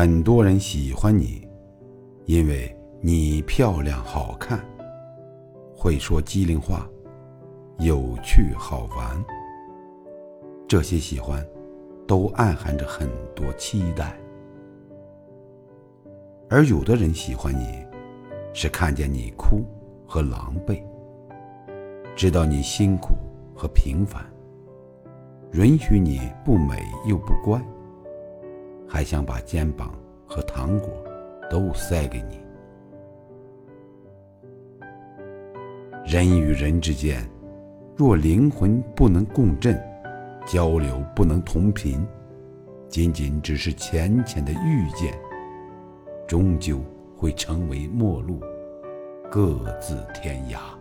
很多人喜欢你，因为你漂亮好看，会说机灵话，有趣好玩。这些喜欢，都暗含着很多期待。而有的人喜欢你，是看见你哭和狼狈，知道你辛苦和平凡，允许你不美又不乖。还想把肩膀和糖果都塞给你。人与人之间，若灵魂不能共振，交流不能同频，仅仅只是浅浅的遇见，终究会成为陌路，各自天涯。